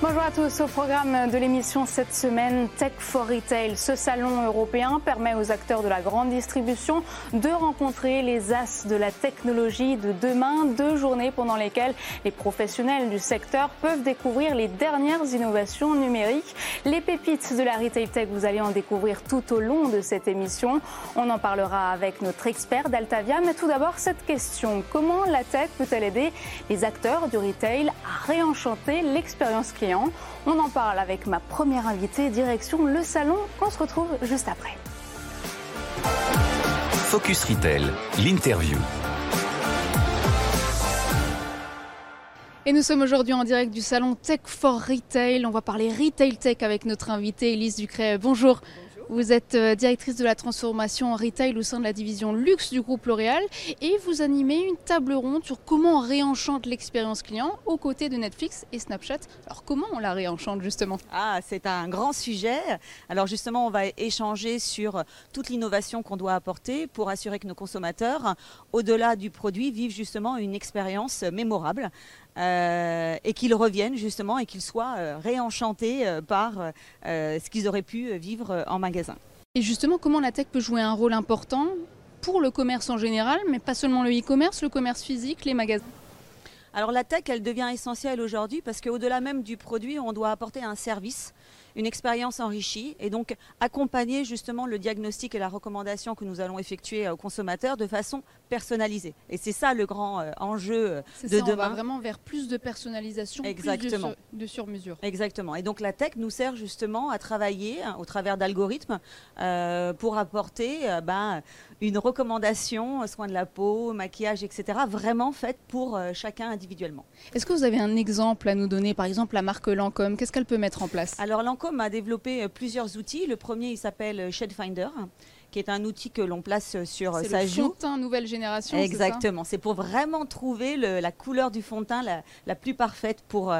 Bonjour à tous. Au programme de l'émission cette semaine, Tech for Retail. Ce salon européen permet aux acteurs de la grande distribution de rencontrer les as de la technologie de demain. Deux journées pendant lesquelles les professionnels du secteur peuvent découvrir les dernières innovations numériques. Les pépites de la Retail Tech, vous allez en découvrir tout au long de cette émission. On en parlera avec notre expert d'Altavia. Mais tout d'abord, cette question. Comment la tech peut-elle aider les acteurs du retail à réenchanter l'expérience client? On en parle avec ma première invitée, direction le salon. On se retrouve juste après. Focus Retail, l'interview. Et nous sommes aujourd'hui en direct du salon Tech for Retail. On va parler Retail Tech avec notre invitée Elise Ducret. Bonjour. Vous êtes euh, directrice de la transformation en retail au sein de la division luxe du groupe L'Oréal et vous animez une table ronde sur comment on réenchante l'expérience client aux côtés de Netflix et Snapchat. Alors comment on la réenchante justement? Ah, c'est un grand sujet. Alors justement, on va échanger sur toute l'innovation qu'on doit apporter pour assurer que nos consommateurs, au-delà du produit, vivent justement une expérience mémorable. Euh, et qu'ils reviennent justement et qu'ils soient euh, réenchantés euh, par ce qu'ils auraient pu vivre en magasin. Et justement, comment la tech peut jouer un rôle important pour le commerce en général, mais pas seulement le e-commerce, le commerce physique, les magasins? Alors la tech, elle devient essentielle aujourd'hui parce qu'au-delà même du produit, on doit apporter un service une expérience enrichie et donc accompagner justement le diagnostic et la recommandation que nous allons effectuer aux consommateurs de façon personnalisée. Et c'est ça le grand euh, enjeu euh, de demain. On va vraiment vers plus de personnalisation, Exactement. plus de, sur-mesure. Exactement. Et donc la tech nous sert justement à travailler hein, au travers d'algorithmes euh, pour apporter ben, une recommandation, soins de la peau, maquillage, etc., vraiment faite pour chacun individuellement. Est-ce que vous avez un exemple à nous donner, par exemple la marque Lancôme Qu'est-ce qu'elle peut mettre en place? Alors Lancôme a développé euh, plusieurs outils. Le premier, il s'appelle euh, Shade Finder qui est un outil que l'on place euh, sur sa joue. C'est le fond de teint nouvelle génération. Exactement. C'est pour vraiment trouver la couleur du fond de teint la, plus parfaite pour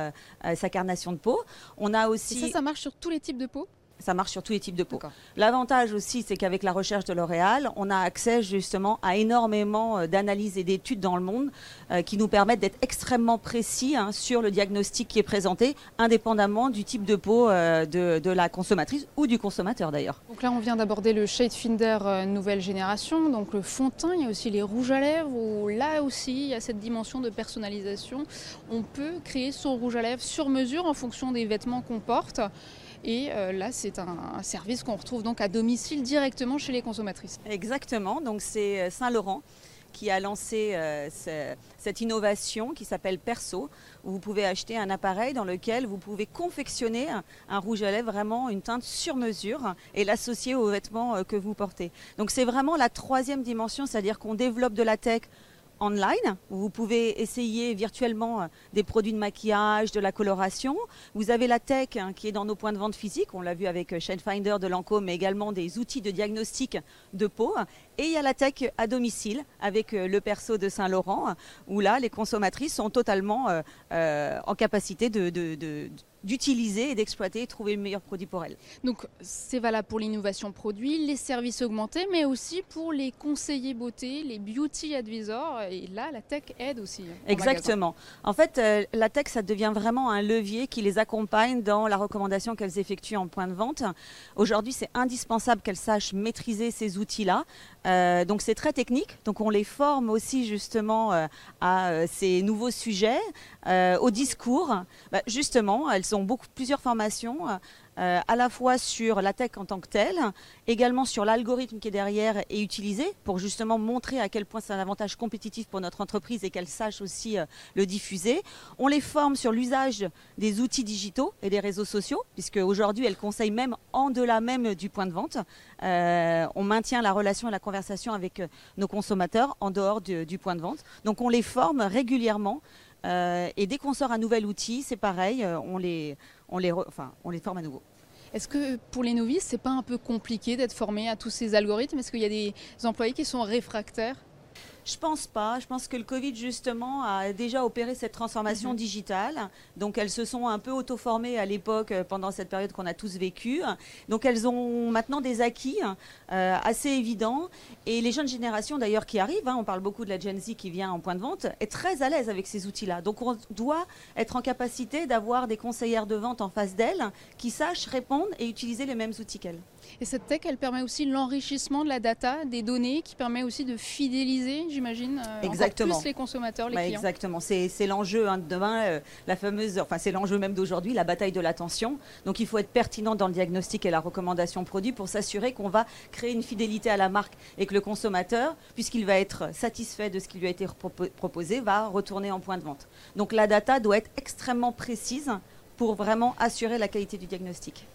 sa carnation de peau. On a aussi. Et ça, ça marche sur tous les types de peau? Ça marche sur tous les types de peau. L'avantage aussi, c'est qu'avec la recherche de L'Oréal, on a accès justement à énormément euh, d'analyses et d'études dans le monde euh, qui nous permettent d'être extrêmement précis hein, sur le diagnostic qui est présenté, indépendamment du type de peau euh, de, la consommatrice ou du consommateur d'ailleurs. Donc là, on vient d'aborder le Shade Finder nouvelle génération, donc le fond de teint, il y a aussi les rouges à lèvres, où là aussi, il y a cette dimension de personnalisation. On peut créer son rouge à lèvres sur mesure en fonction des vêtements qu'on porte. Et euh, là, c'est un, service qu'on retrouve donc à domicile directement chez les consommatrices. Exactement. Donc c'est euh, Saint-Laurent qui a lancé euh, cette innovation qui s'appelle Perso, où vous pouvez acheter un appareil dans lequel vous pouvez confectionner un, rouge à lèvres vraiment une teinte sur mesure et l'associer aux vêtements que vous portez. Donc c'est vraiment la troisième dimension, c'est-à-dire qu'on développe de la tech online vous pouvez essayer virtuellement euh, des produits de maquillage, de la coloration. Vous avez la tech hein, qui est dans nos points de vente physiques, on l'a vu avec euh, Finder de Lancôme, mais également des outils de diagnostic de peau. Et il y a la tech à domicile avec euh, le perso de Saint-Laurent, où là, les consommatrices sont totalement en capacité de, d'utiliser et d'exploiter et trouver le meilleur produit pour elles. Donc c'est valable pour l'innovation produit, les services augmentés, mais aussi pour les conseillers beauté, les beauty advisors. Et là, la tech aide aussi. Exactement. En, fait, euh, la tech, ça devient vraiment un levier qui les accompagne dans la recommandation qu'elles effectuent en point de vente. Aujourd'hui, c'est indispensable qu'elles sachent maîtriser ces outils-là. Euh, donc c'est très technique. Donc on les forme aussi justement euh, à ces nouveaux sujets, au discours. Bah, justement, elles ont beaucoup, plusieurs formations, euh, à la fois sur la tech en tant que telle, également sur l'algorithme qui est derrière et utilisé pour justement montrer à quel point c'est un avantage compétitif pour notre entreprise et qu'elles sachent aussi euh, le diffuser. On les forme sur l'usage des outils digitaux et des réseaux sociaux, puisque aujourd'hui elles conseillent même en delà même du point de vente. Euh, on maintient la relation et la conversation avec nos consommateurs en dehors du point de vente. Donc on les forme régulièrement. Euh, et dès qu'on sort un nouvel outil, c'est pareil, euh, on les, forme à nouveau. Est-ce que pour les novices, c'est pas un peu compliqué d'être formé à tous ces algorithmes? Est-ce qu'il y a des employés qui sont réfractaires? Je pense pas. Je pense que le Covid, justement, a déjà opéré cette transformation Mhm. digitale. Donc, elles se sont un peu auto-formées à l'époque, euh, pendant cette période qu'on a tous vécue. Donc, elles ont maintenant des acquis euh, assez évidents. Et les jeunes générations, d'ailleurs, qui arrivent, hein, on parle beaucoup de la Gen Z qui vient en point de vente, est très à l'aise avec ces outils-là. Donc, on doit être en capacité d'avoir des conseillères de vente en face d'elles qui sachent répondre et utiliser les mêmes outils qu'elles. Et cette tech, elle permet aussi l'enrichissement de la data, des données, qui permet aussi de fidéliser, j'imagine, euh, Exactement. plus les consommateurs, les clients. exactement, c'est c'est l'enjeu hein, de demain, euh, la fameuse, enfin c'est l'enjeu même d'aujourd'hui, la bataille de l'attention. Donc il faut être pertinent dans le diagnostic et la recommandation produit pour s'assurer qu'on va créer une fidélité à la marque et que le consommateur, puisqu'il va être satisfait de ce qui lui a été proposé, va retourner en point de vente. Donc la data doit être extrêmement précise pour vraiment assurer la qualité du diagnostic.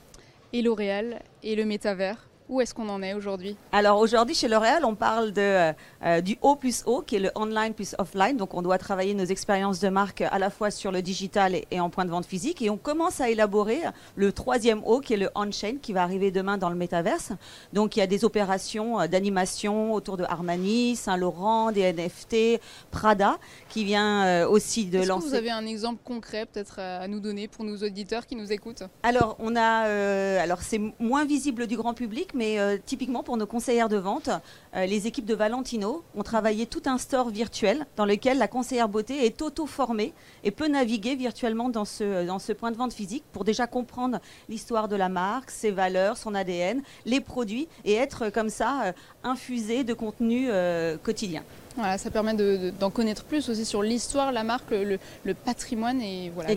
Et L'Oréal et le métavers, où est-ce qu'on en est aujourd'hui? Alors aujourd'hui chez L'Oréal, on parle de, euh, euh, du O plus O, qui est le online plus offline. Donc on doit travailler nos expériences de marque à la fois sur le digital et, et en point de vente physique. Et on commence à élaborer le troisième O, qui est le on-chain, qui va arriver demain dans le métaverse. Donc il y a des opérations euh, d'animation autour de Armani, Saint-Laurent, des NFT, Prada, qui vient euh, aussi de Est-ce que lancer. vous avez un exemple concret peut-être à à nous donner pour nos auditeurs qui nous écoutent? Alors, on a, euh, alors c'est moins visible du grand public, mais euh, typiquement pour nos conseillères de vente, euh, les équipes de Valentino ont travaillé tout un store virtuel dans lequel la conseillère beauté est auto-formée et peut naviguer virtuellement dans ce, dans ce point de vente physique pour déjà comprendre l'histoire de la marque, ses valeurs, son ADN, les produits et être euh, comme ça euh, infusé de contenu euh, quotidien. Voilà, ça permet de- de- d'en connaître plus aussi sur l'histoire, la marque, le, patrimoine et voilà. donc,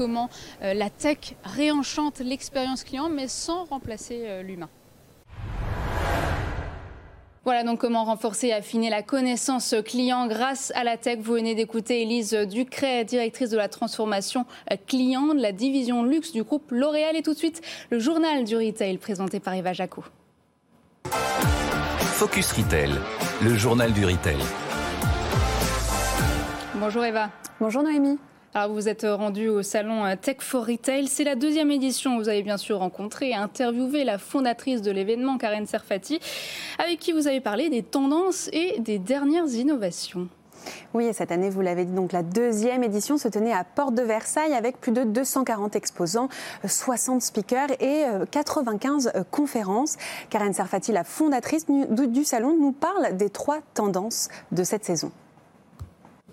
euh, comment euh, la tech réenchante l'expérience client, mais sans remplacer euh, l'humain. Voilà donc comment renforcer et affiner la connaissance client grâce à la tech. Vous venez d'écouter Élise Ducret, directrice de la transformation client de la division luxe du groupe L'Oréal. Et tout de suite, le journal du retail présenté par Eva Jaco. Focus Retail, le journal du retail. Bonjour Eva. Bonjour Noémie. Alors vous êtes rendu au salon euh, Tech for Retail. C'est la deuxième édition. Vous avez bien sûr rencontré et interviewé la fondatrice de l'événement, Karen Serfati, avec qui vous avez parlé des tendances et des dernières innovations. Oui, et cette année, vous l'avez dit, donc la deuxième édition se tenait à Porte de Versailles avec plus de 240 exposants, euh, 60 speakers et euh, 95 euh, conférences. Karen Serfati, la fondatrice du salon, nous parle des trois tendances de cette saison.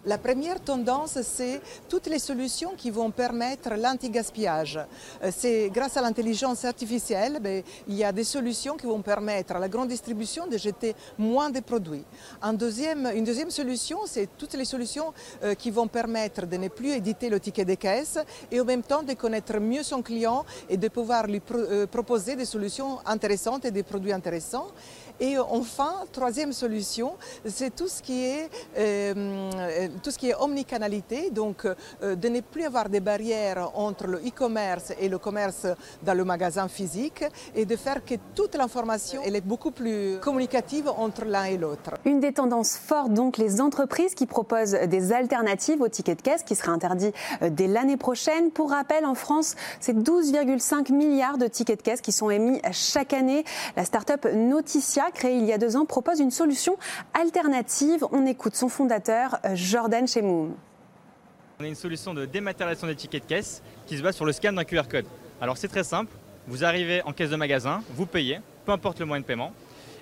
La première tendance, c'est toutes les solutions qui vont permettre l'anti-gaspillage. Euh, C'est grâce à l'intelligence artificielle, ben, il y a des solutions qui vont permettre à la grande distribution de jeter moins de produits. Une deuxième solution, c'est toutes les solutions euh, qui vont permettre de ne plus éditer le ticket de caisse et en même temps de connaître mieux son client et de pouvoir lui euh, proposer des solutions intéressantes et des produits intéressants. Et enfin, troisième solution, c'est tout ce qui est euh, tout ce qui est omnicanalité, donc euh, de ne plus avoir des barrières entre le e-commerce et le commerce dans le magasin physique et de faire que toute l'information elle est beaucoup plus communicative entre l'un et l'autre. Une des tendances fortes, donc, les entreprises qui proposent des alternatives au ticket de caisse qui sera interdit euh, dès l'année prochaine. Pour rappel, en France, c'est 12,5 milliards de tickets de caisse qui sont émis chaque année. La start-up Noticia, créée il y a deux ans, propose une solution alternative. On écoute son fondateur, euh, Jordan Chemoum. On a une solution de dématérialisation des tickets de caisse qui se base sur le scan d'un QR code. Alors c'est très simple, vous arrivez en caisse de magasin, vous payez, peu importe le moyen de paiement,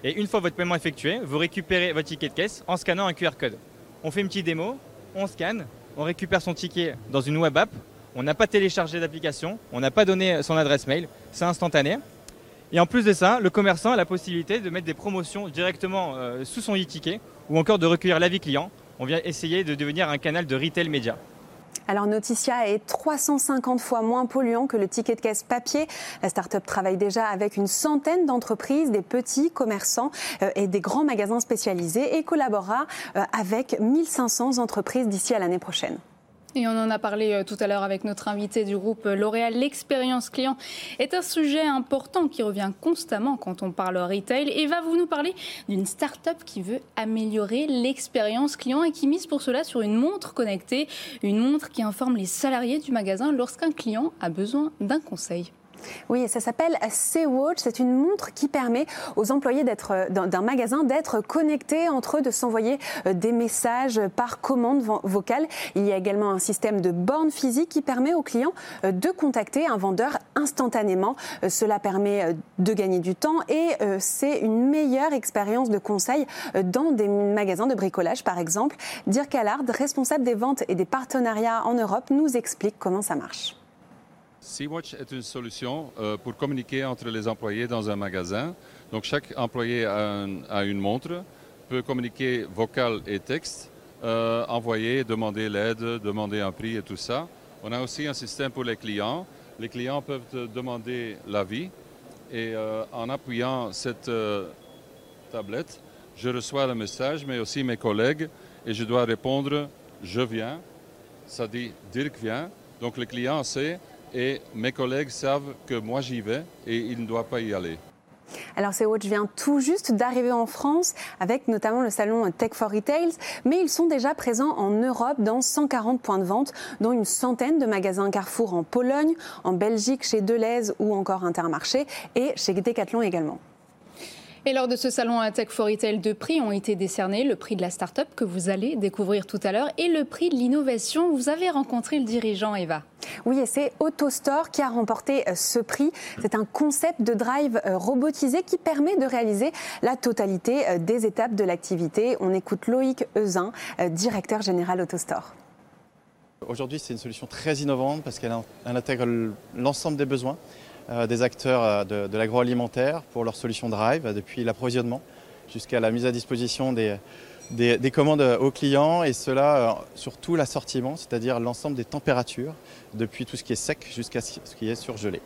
et une fois votre paiement effectué, vous récupérez votre ticket de caisse en scannant un QR code. On fait une petite démo, on scanne, on récupère son ticket dans une web app, on n'a pas téléchargé d'application, on n'a pas donné son adresse mail, c'est instantané. Et en plus de ça, le commerçant a la possibilité de mettre des promotions directement euh, sous son e-ticket ou encore de recueillir l'avis client. On vient essayer de devenir un canal de retail média. Alors Noticia est 350 fois moins polluant que le ticket de caisse papier. La start-up travaille déjà avec une centaine d'entreprises, des petits commerçants euh, et des grands magasins spécialisés et collaborera euh, avec 1500 entreprises d'ici à l'année prochaine. Et on en a parlé euh, tout à l'heure avec notre invité du groupe euh, L'Oréal. L'expérience client est un sujet important qui revient constamment quand on parle retail. Et va vous nous parler d'une start-up qui veut améliorer l'expérience client et qui mise pour cela sur une montre connectée, une montre qui informe les salariés du magasin lorsqu'un client a besoin d'un conseil. Oui, ça s'appelle C-Watch. C'est une montre qui permet aux employés d'un magasin d'être connectés entre eux, de s'envoyer euh, des messages par commande vocale. Il y a également un système de borne physique qui permet aux clients euh, de contacter un vendeur instantanément. Euh, cela permet de gagner du temps et c'est une meilleure expérience de conseil dans des magasins de bricolage, par exemple. Dirk Allard, responsable des ventes et des partenariats en Europe, nous explique comment ça marche. Sea-Watch est une solution euh, pour communiquer entre les employés dans un magasin. Donc chaque employé a, une montre, peut communiquer vocal et texte, euh, envoyer, demander l'aide, demander un prix et tout ça. On a aussi un système pour les clients. Les clients peuvent demander l'avis et euh, en appuyant cette tablette, je reçois le message, mais aussi mes collègues, et je dois répondre je viens. Ça dit Dirk vient. Donc le client sait et mes collègues savent que moi j'y vais et ils ne doivent pas y aller. Alors Watch vient tout juste d'arriver en France avec notamment le salon Tech for Retails, mais ils sont déjà présents en Europe dans 140 points de vente, dont une centaine de magasins Carrefour en Pologne, en Belgique chez Deleuze ou encore Intermarché et chez Decathlon également. Et lors de ce salon Tech for Retail, deux prix ont été décernés. Le prix de la start-up que vous allez découvrir tout à l'heure et le prix de l'innovation. Vous avez rencontré le dirigeant, Eva. Oui, et c'est AutoStore qui a remporté euh, ce prix. C'est un concept de drive euh, robotisé qui permet de réaliser la totalité euh, des étapes de l'activité. On écoute Loïc Euzin, directeur général AutoStore. Aujourd'hui, c'est une solution très innovante parce qu'elle intègre l'ensemble des besoins. Des acteurs euh, de, l'agroalimentaire pour leur solution Drive, depuis l'approvisionnement jusqu'à la mise à disposition des, des, commandes aux clients et cela euh, sur tout l'assortiment, c'est-à-dire l'ensemble des températures, depuis tout ce qui est sec jusqu'à ce qui est surgelé.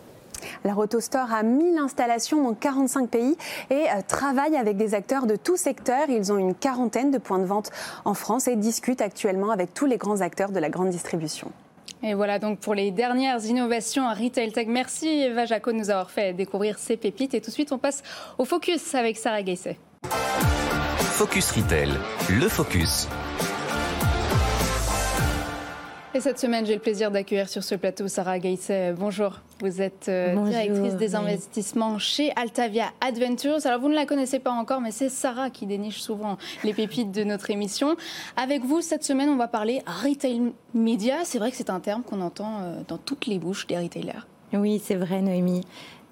La AutoStore a 1000 installations dans 45 pays et travaille avec des acteurs de tout secteur. Ils ont une quarantaine de points de vente en France et discutent actuellement avec tous les grands acteurs de la grande distribution. Et voilà donc pour les dernières innovations à Retail Tech. Merci Eva Jaco de nous avoir fait découvrir ces pépites. Et tout de suite, on passe au focus avec Sarah Gaisset. Focus Retail, le focus. Et cette semaine, j'ai le plaisir d'accueillir sur ce plateau Sarah Gaisset. Bonjour, vous êtes euh, directrice des investissements chez Altavia Adventures. Alors, vous ne la connaissez pas encore, mais c'est Sarah qui déniche souvent les pépites de notre émission. Avec vous, cette semaine, on va parler retail media. C'est vrai que c'est un terme qu'on entend euh, dans toutes les bouches des retailers. Oui, c'est vrai, Noémie.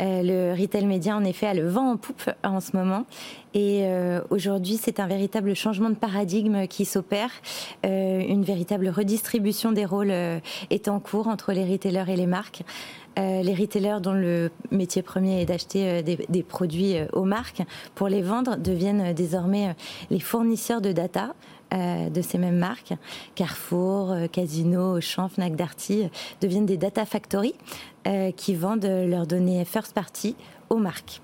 Euh, le retail média, en effet, a le vent en poupe en ce moment. Et euh, aujourd'hui, c'est un véritable changement de paradigme qui s'opère. Euh, une véritable redistribution des rôles est en cours entre les retailers et les marques. les retailers dont le métier premier est d'acheter des, produits aux marques pour les vendre deviennent désormais les fournisseurs de data de ces mêmes marques. Carrefour, Casino, Auchan, Fnac Darty deviennent des data factories euh, qui vendent leurs données first party aux marques.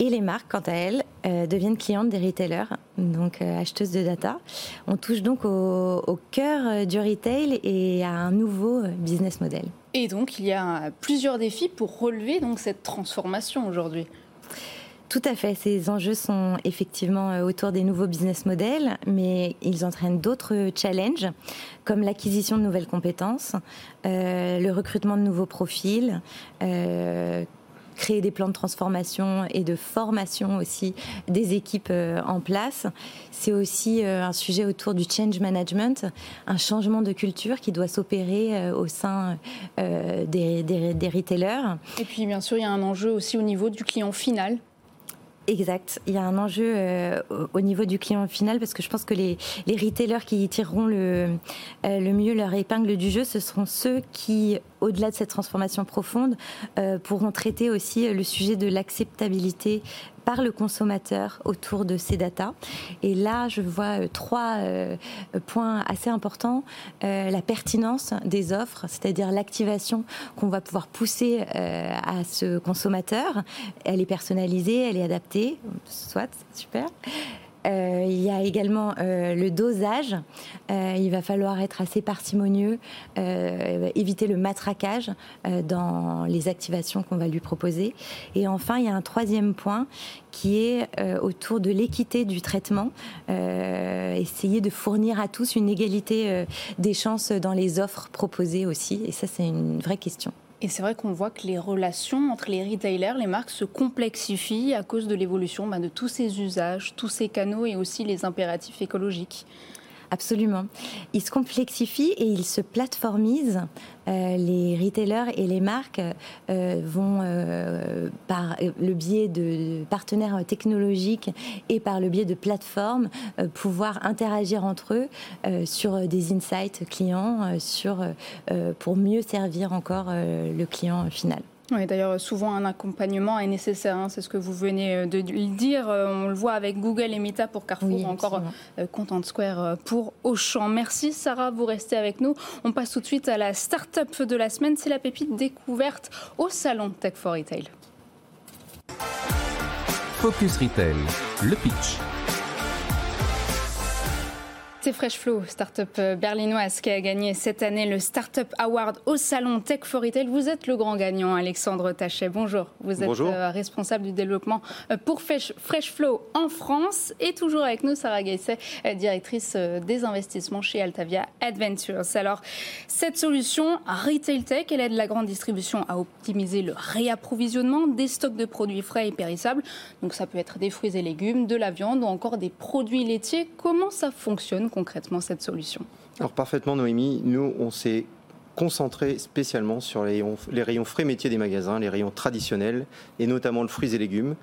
Et les marques, quant à elles, euh, deviennent clientes des retailers, donc euh, acheteuses de data. On touche donc au, au, cœur du retail et à un nouveau business model. Et donc, il y a plusieurs défis pour relever donc cette transformation aujourd'hui. Tout à fait. Ces enjeux sont effectivement euh, autour des nouveaux business models, mais ils entraînent d'autres challenges, comme l'acquisition de nouvelles compétences, euh, le recrutement de nouveaux profils, euh, créer des plans de transformation et de formation aussi des équipes en place. C'est aussi un sujet autour du change management, un changement de culture qui doit s'opérer au sein des, des retailers. Et puis bien sûr, il y a un enjeu aussi au niveau du client final Exact. Il y a un enjeu euh, au niveau du client final parce que je pense que les, retailers qui tireront le, euh, le mieux leur épingle du jeu, ce seront ceux qui, au-delà de cette transformation profonde, euh, pourront traiter aussi le sujet de l'acceptabilité par le consommateur autour de ces datas. Et là, je vois euh, trois euh, points assez importants. Euh, la pertinence des offres, c'est-à-dire l'activation qu'on va pouvoir pousser à ce consommateur. Elle est personnalisée, elle est adaptée, soit, super. Euh, il y a également euh, le dosage. Euh, il va falloir être assez parcimonieux, éviter le matraquage dans les activations qu'on va lui proposer. Et enfin, il y a un troisième point qui est autour de l'équité du traitement. essayer de fournir à tous une égalité des chances dans les offres proposées aussi. Et ça, c'est une vraie question. Et c'est vrai qu'on voit que les relations entre les retailers, les marques se complexifient à cause de l'évolution bah, de tous ces usages, tous ces canaux et aussi les impératifs écologiques. Absolument. Ils se complexifient et ils se plateformisent. Euh, les retailers et les marques euh, vont, euh, par le biais de partenaires technologiques et par le biais de plateformes, pouvoir interagir entre eux sur des insights clients, pour mieux servir encore le client final. Oui, d'ailleurs, souvent un accompagnement est nécessaire. Hein, c'est ce que vous venez euh, de le dire. Euh, on le voit avec Google et Meta pour Carrefour, encore euh, Content Square pour Auchan. Merci Sarah, vous restez avec nous. On passe tout de suite à la start-up de la semaine. C'est la pépite découverte au salon Tech for Retail. Focus Retail, le pitch. C'est Freshflow, start-up euh, berlinoise qui a gagné cette année le Startup Award au salon Tech for Retail. Vous êtes le grand gagnant, Alexandre Tachet. Bonjour. Vous êtes euh, responsable du développement euh, pour Freshflow en France et toujours avec nous Sarah Gaisset, directrice des investissements chez Altavia Adventures. Alors, cette solution Retail Tech, elle aide la grande distribution à optimiser le réapprovisionnement des stocks de produits frais et périssables. Donc, ça peut être des fruits et légumes, de la viande ou encore des produits laitiers. Comment ça fonctionne concrètement cette solution Alors parfaitement Noémie, nous on s'est concentré spécialement sur les rayons, frais métiers des magasins, les rayons traditionnels et notamment le fruits et légumes.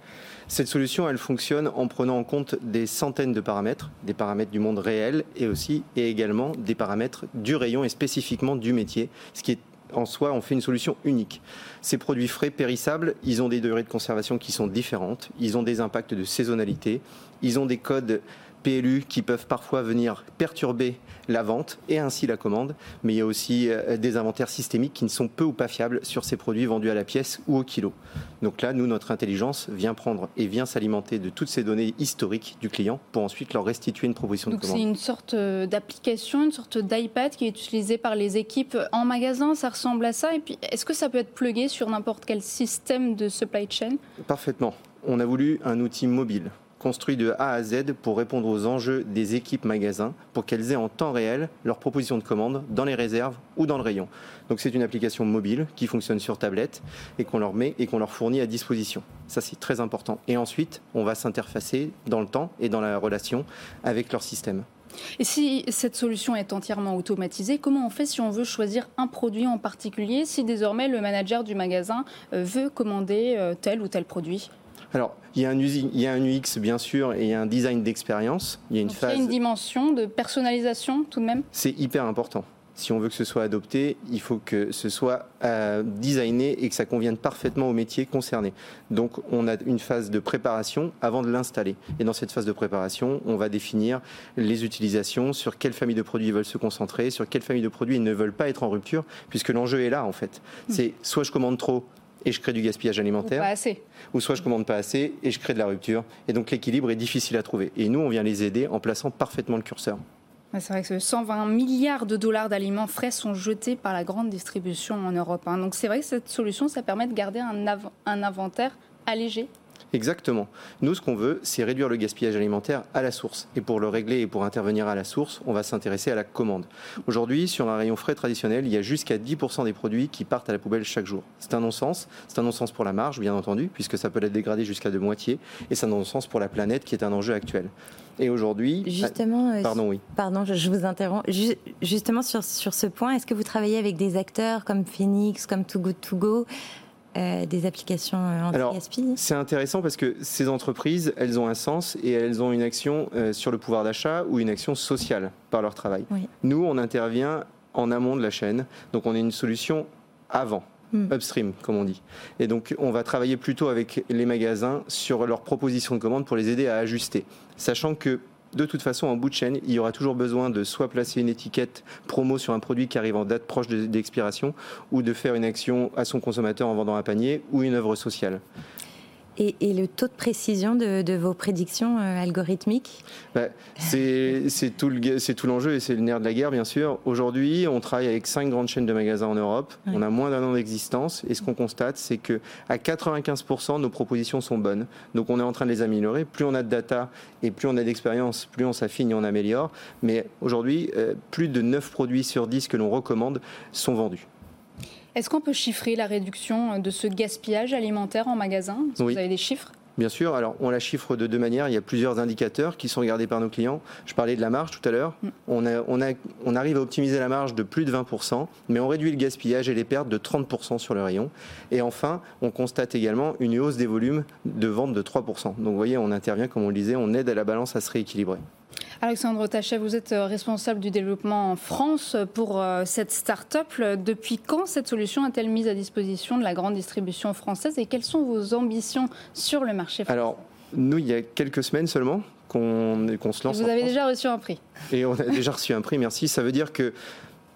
Cette solution, elle fonctionne en prenant en compte des centaines de paramètres, des paramètres du monde réel et aussi et également des paramètres du rayon et spécifiquement du métier, ce qui est en soi, on fait une solution unique. Ces produits frais périssables, ils ont des durées de conservation qui sont différentes, ils ont des impacts de saisonnalité, ils ont des codes PLU qui peuvent parfois venir perturber la vente et ainsi la commande, mais il y a aussi euh, des inventaires systémiques qui ne sont peu ou pas fiables sur ces produits vendus à la pièce ou au kilo. Donc là, nous, notre intelligence vient prendre et vient s'alimenter de toutes ces données historiques du client pour ensuite leur restituer une proposition de commande. C'est une sorte euh, d'application, une sorte d'iPad qui est utilisée par les équipes en magasin, ça ressemble à ça. Et puis, est-ce que ça peut être plugué sur n'importe quel système de supply chain? Parfaitement. On a voulu un outil mobile construit de A à Z pour répondre aux enjeux des équipes magasins, pour qu'elles aient en temps réel leur proposition de commande dans les réserves ou dans le rayon. Donc c'est une application mobile qui fonctionne sur tablette et qu'on leur met et qu'on leur fournit à disposition. Ça c'est très important. Et ensuite, on va s'interfacer dans le temps et dans la relation avec leur système. Et si cette solution est entièrement automatisée, comment on fait si on veut choisir un produit en particulier, si désormais le manager du magasin euh, veut commander euh, tel ou tel produit? Alors, il y, a un, il y a un UX, bien sûr, et il y a un design d'expérience. Il y a une phase. Il y a une dimension de personnalisation, tout de même? C'est hyper important. Si on veut que ce soit adopté, il faut que ce soit euh, designé et que ça convienne parfaitement au métier concerné. Donc, on a une phase de préparation avant de l'installer. Et dans cette phase de préparation, on va définir les utilisations, sur quelle famille de produits ils veulent se concentrer, sur quelle famille de produits ils ne veulent pas être en rupture, puisque l'enjeu est là, en fait. Hmm. C'est soit je commande trop, et je crée du gaspillage alimentaire. Ou pas assez. Ou soit je commande pas assez et je crée de la rupture. Et donc l'équilibre est difficile à trouver. Et nous, on vient les aider en plaçant parfaitement le curseur. C'est vrai que 120 milliards de dollars d'aliments frais sont jetés par la grande distribution en Europe. Hein. Donc c'est vrai que cette solution, ça permet de garder un, un inventaire allégé Exactement. Nous, ce qu'on veut, c'est réduire le gaspillage alimentaire à la source. Et pour le régler et pour intervenir à la source, on va s'intéresser à la commande. Aujourd'hui, sur un rayon frais traditionnel, il y a jusqu'à 10% des produits qui partent à la poubelle chaque jour. C'est un non-sens. C'est un non-sens pour la marge, bien entendu, puisque ça peut être dégradé jusqu'à de moitié. Et c'est un non-sens pour la planète, qui est un enjeu actuel. Et aujourd'hui. Justement. Euh, pardon, oui. Pardon, je, vous interromps. Justement, sur, sur ce point, est-ce que vous travaillez avec des acteurs comme Phoenix, comme Too Good To Go euh, des applications euh, anti-gaspi C'est intéressant parce que ces entreprises, elles ont un sens et elles ont une action euh, sur le pouvoir d'achat ou une action sociale par leur travail. Nous, on intervient en amont de la chaîne, donc on est une solution avant. Hmm. upstream, comme on dit. Et donc, on va travailler plutôt avec les magasins sur leurs propositions de commande pour les aider à ajuster. Sachant que de toute façon, en bout de chaîne, il y aura toujours besoin de soit placer une étiquette promo sur un produit qui arrive en date proche d'expiration, ou de faire une action à son consommateur en vendant un panier, ou une œuvre sociale. Et, le taux de précision de, vos prédictions euh, algorithmiques bah, C'est tout l'enjeu et c'est le nerf de la guerre, bien sûr. Aujourd'hui, on travaille avec cinq grandes chaînes de magasins en Europe. On a moins d'un an d'existence et ce qu'on constate, c'est que à 95%, nos propositions sont bonnes. Donc on est en train de les améliorer. Plus on a de data et plus on a d'expérience, plus on s'affine et on améliore. Mais aujourd'hui, euh, plus de 9 produits sur 10 que l'on recommande sont vendus. Est-ce qu'on peut chiffrer la réduction de ce gaspillage alimentaire en magasin? Est-ce que Vous avez des chiffres Bien sûr, alors on la chiffre de deux manières. Il y a plusieurs indicateurs qui sont regardés par nos clients. Je parlais de la marge tout à l'heure. Mm. On, on, on, arrive à optimiser la marge de plus de 20%, mais on réduit le gaspillage et les pertes de 30% sur le rayon. Et enfin, on constate également une hausse des volumes de vente de 3%. Donc vous voyez, on intervient, comme on le disait, on aide à la balance à se rééquilibrer. Alexandre Tachet, vous êtes euh, responsable du développement en France pour euh, cette start-up. Depuis quand cette solution a-t-elle mise à disposition de la grande distribution française et quelles sont vos ambitions sur le marché français? Alors, nous, il y a quelques semaines seulement qu'on se lance. Vous avez déjà reçu un prix. Et on a déjà reçu un prix, merci. Ça veut dire que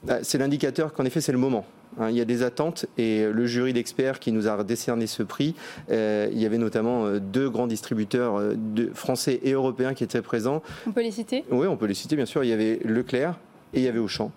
bah, c'est l'indicateur qu'en effet, c'est le moment. Hein, il y a des attentes et le jury d'experts qui nous a décerné ce prix, euh, il y avait notamment euh, deux grands distributeurs euh, français et européens qui étaient présents. On peut les citer? Oui, on peut les citer, bien sûr. Il y avait Leclerc et il y avait Auchan.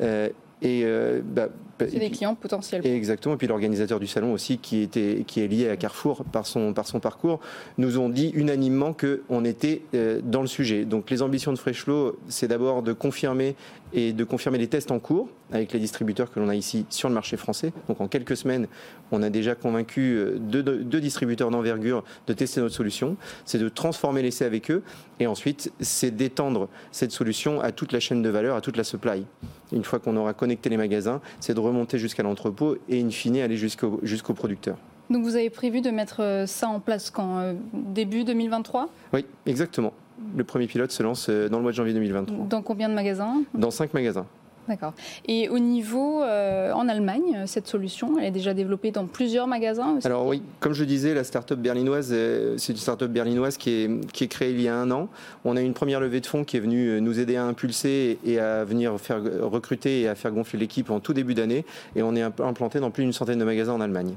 et bah, c'est des clients potentiels. Exactement. Et puis l'organisateur du salon aussi, qui, était, qui est lié à Carrefour par son, par son parcours, nous ont dit unanimement qu'on était dans le sujet. Donc les ambitions de Freshflow, c'est d'abord de confirmer et de confirmer les tests en cours avec les distributeurs que l'on a ici sur le marché français. Donc en quelques semaines, on a déjà convaincu euh, deux, distributeurs d'envergure de tester notre solution. C'est de transformer l'essai avec eux et ensuite c'est d'étendre cette solution à toute la chaîne de valeur, à toute la supply. Une fois qu'on aura connecté les magasins, c'est de remonter jusqu'à l'entrepôt et in fine aller jusqu'au jusqu'au producteur. Donc vous avez prévu de mettre euh, ça en place quand euh, Début 2023 Oui, exactement. Le premier pilote se lance dans le mois de janvier 2023. Dans combien de magasins? Dans cinq magasins. D'accord. Et au niveau euh, en Allemagne, cette solution, elle est déjà développée dans plusieurs magasins Alors oui, comme je disais, la start-up berlinoise, euh, c'est une start-up berlinoise qui est, qui est créée il y a un an. On a une première levée de fonds qui est venue euh, nous aider à impulser et à venir faire recruter et à faire gonfler l'équipe en tout début d'année. Et on est implanté dans plus d'une centaine de magasins en Allemagne.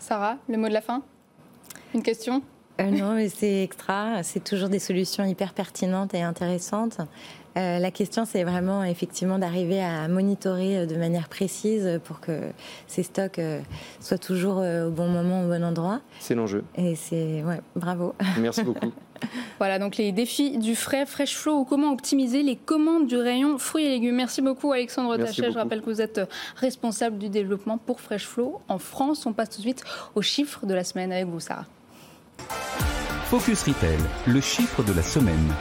Sarah, le mot de la fin? Une question? Non, mais c'est extra. C'est toujours des solutions hyper pertinentes et intéressantes. Euh, la question, c'est vraiment effectivement d'arriver à monitorer euh, de manière précise pour que ces stocks euh, soient toujours au bon moment, au bon endroit. C'est l'enjeu. Et c'est, ouais, bravo. Merci beaucoup. Voilà donc les défis du frais Fresh Flow ou comment optimiser les commandes du rayon fruits et légumes. Merci beaucoup Alexandre Tachet. Je rappelle que vous êtes responsable du développement pour Fresh Flow en France. On passe tout de suite aux chiffres de la semaine avec vous Sarah. Focus Retail, le chiffre de la semaine.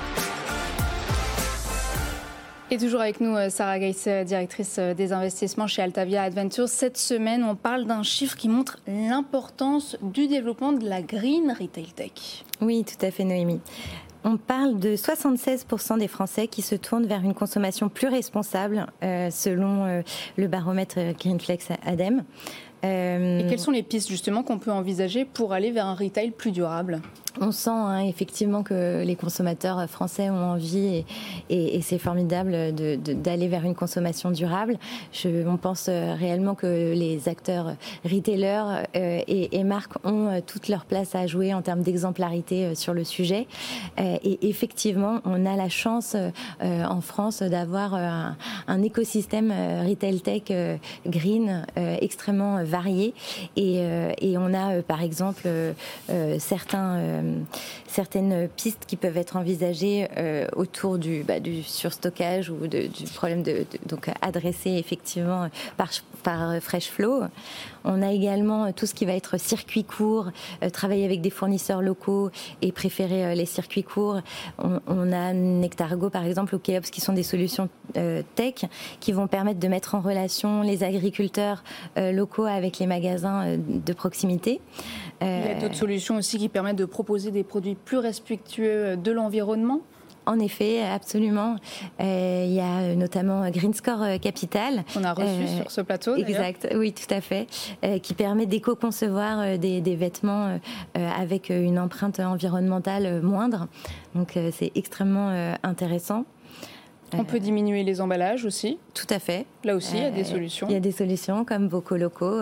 Et toujours avec nous, euh, Sarah Geiss, euh, directrice euh, des investissements chez Altavia Adventures. Cette semaine, on parle d'un chiffre qui montre l'importance du développement de la green retail tech. Oui, tout à fait, Noémie. On parle de 76% des Français qui se tournent vers une consommation plus responsable, selon le baromètre Greenflex ADEME. Et quelles sont les pistes justement qu'on peut envisager pour aller vers un retail plus durable? On sent hein, effectivement que les consommateurs français ont envie et, c'est formidable d'aller vers une consommation durable. Je, on pense euh, réellement que les acteurs retailers euh, et, marques ont euh, toute leur place à jouer en termes d'exemplarité sur le sujet. et effectivement, on a la chance en France d'avoir un, écosystème retail tech green extrêmement varié. Et, et, on a par exemple certains euh, certaines pistes qui peuvent être envisagées euh, autour du, bah, du surstockage ou du problème de, donc adressé effectivement par, par Fresh Flow. On a également tout ce qui va être circuit court, euh, travailler avec des fournisseurs locaux et préférer les circuits courts. On, a Nectargo par exemple ou Keops qui sont des solutions tech qui vont permettre de mettre en relation les agriculteurs locaux avec les magasins de proximité. Il y a d'autres solutions aussi qui permettent de proposer des produits plus respectueux de l'environnement en effet, absolument. Euh, il y a notamment Green Score Capital. On a reçu euh, sur ce plateau. Exact, oui, tout à fait. Euh, qui permet d'éco-concevoir des, des, vêtements avec une empreinte environnementale moindre. Donc c'est extrêmement intéressant. On peut diminuer les emballages aussi. Tout à fait. Là aussi, il y a des solutions. Il y a des solutions comme Bocaux locaux.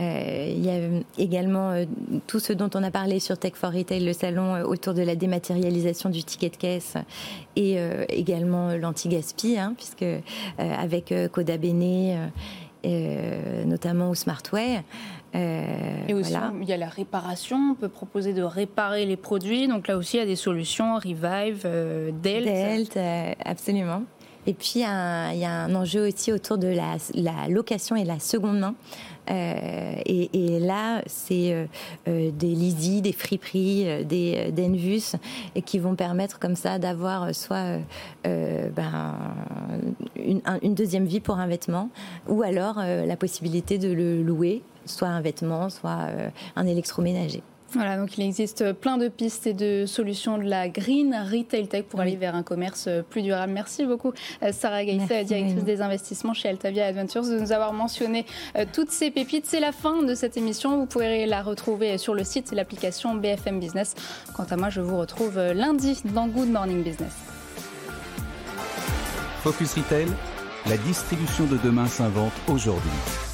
Euh, il y a également euh, tout ce dont on a parlé sur Tech for Retail, le salon euh, autour de la dématérialisation du ticket de caisse et également l'anti-gaspi, hein, puisque avec Coda Bene, notamment au Smartway. et aussi, il y a la réparation. On peut proposer de réparer les produits. Donc là aussi, il y a des solutions. Revive, Delt. Delt, absolument. Et puis, il y, a un enjeu aussi autour de la, location et la seconde main. Euh, et, là, c'est euh, euh, des Lizzy, des friperies, des Denvus, et qui vont permettre comme ça d'avoir soit ben, une, deuxième vie pour un vêtement, ou alors la possibilité de le louer, soit un vêtement, soit un électroménager. Voilà, donc il existe plein de pistes et de solutions de la green retail tech pour aller vers un commerce plus durable. Merci beaucoup, euh, Sarah Gaïssa, directrice des investissements chez Altavia Adventures, de nous avoir mentionné euh, toutes ces pépites. C'est la fin de cette émission. Vous pourrez la retrouver sur le site et l'application BFM Business. Quant à moi, je vous retrouve euh, lundi dans Good Morning Business. Focus Retail, la distribution de demain s'invente aujourd'hui.